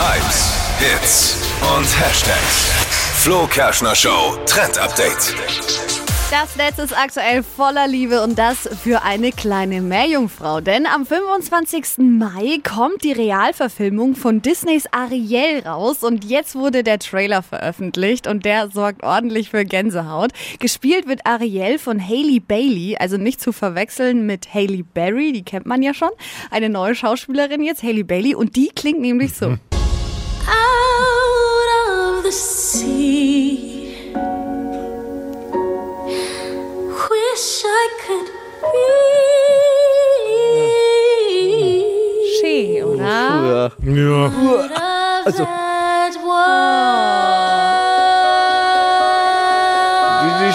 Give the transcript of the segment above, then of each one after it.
Hypes, Hits und Hashtags. Flo Kerschner Show Trend Update. Das Netz ist aktuell voller Liebe und das für eine kleine Meerjungfrau. Denn am 25. Mai kommt die Realverfilmung von Disneys Ariel raus und jetzt wurde der Trailer veröffentlicht und der sorgt ordentlich für Gänsehaut. Gespielt wird Ariel von Haley Bailey, also nicht zu verwechseln mit Haley Berry, die kennt man ja schon. Eine neue Schauspielerin jetzt, Haley Bailey, und die klingt nämlich so. out of the sea. Wish I could be Schön, oder? Ja. Ja. of Also-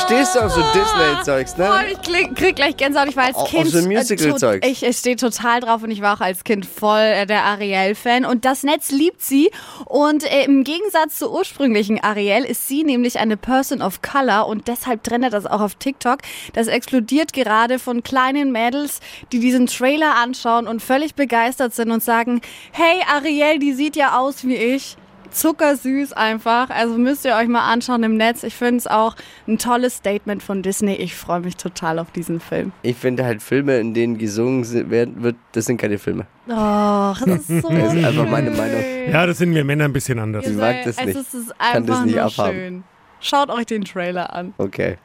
world. Du, stehst auf so Disney-Zeugs, ne? ich krieg, krieg gleich Gänsehaut. Ich war als Kind. so Musical-Zeugs. äh, tot- ich ich stehe total drauf und ich war auch als Kind voll äh, der Ariel-Fan. Und das Netz liebt sie. Und äh, im Gegensatz zur ursprünglichen Ariel ist sie nämlich eine Person of Color und deshalb trennt das auch auf TikTok. Das explodiert gerade von kleinen Mädels, die diesen Trailer anschauen und völlig begeistert sind und sagen: Hey, Ariel, die sieht ja aus wie ich zuckersüß einfach. Also müsst ihr euch mal anschauen im Netz. Ich finde es auch ein tolles Statement von Disney. Ich freue mich total auf diesen Film. Ich finde halt Filme, in denen gesungen wird, das sind keine Filme. Oh, das ist so Das ist einfach meine. Meinung. ja, das sind wir Männer ein bisschen anders. Ich mag das nicht. Es ist Kann das einfach nicht nur abhaben. schön. Schaut euch den Trailer an. Okay.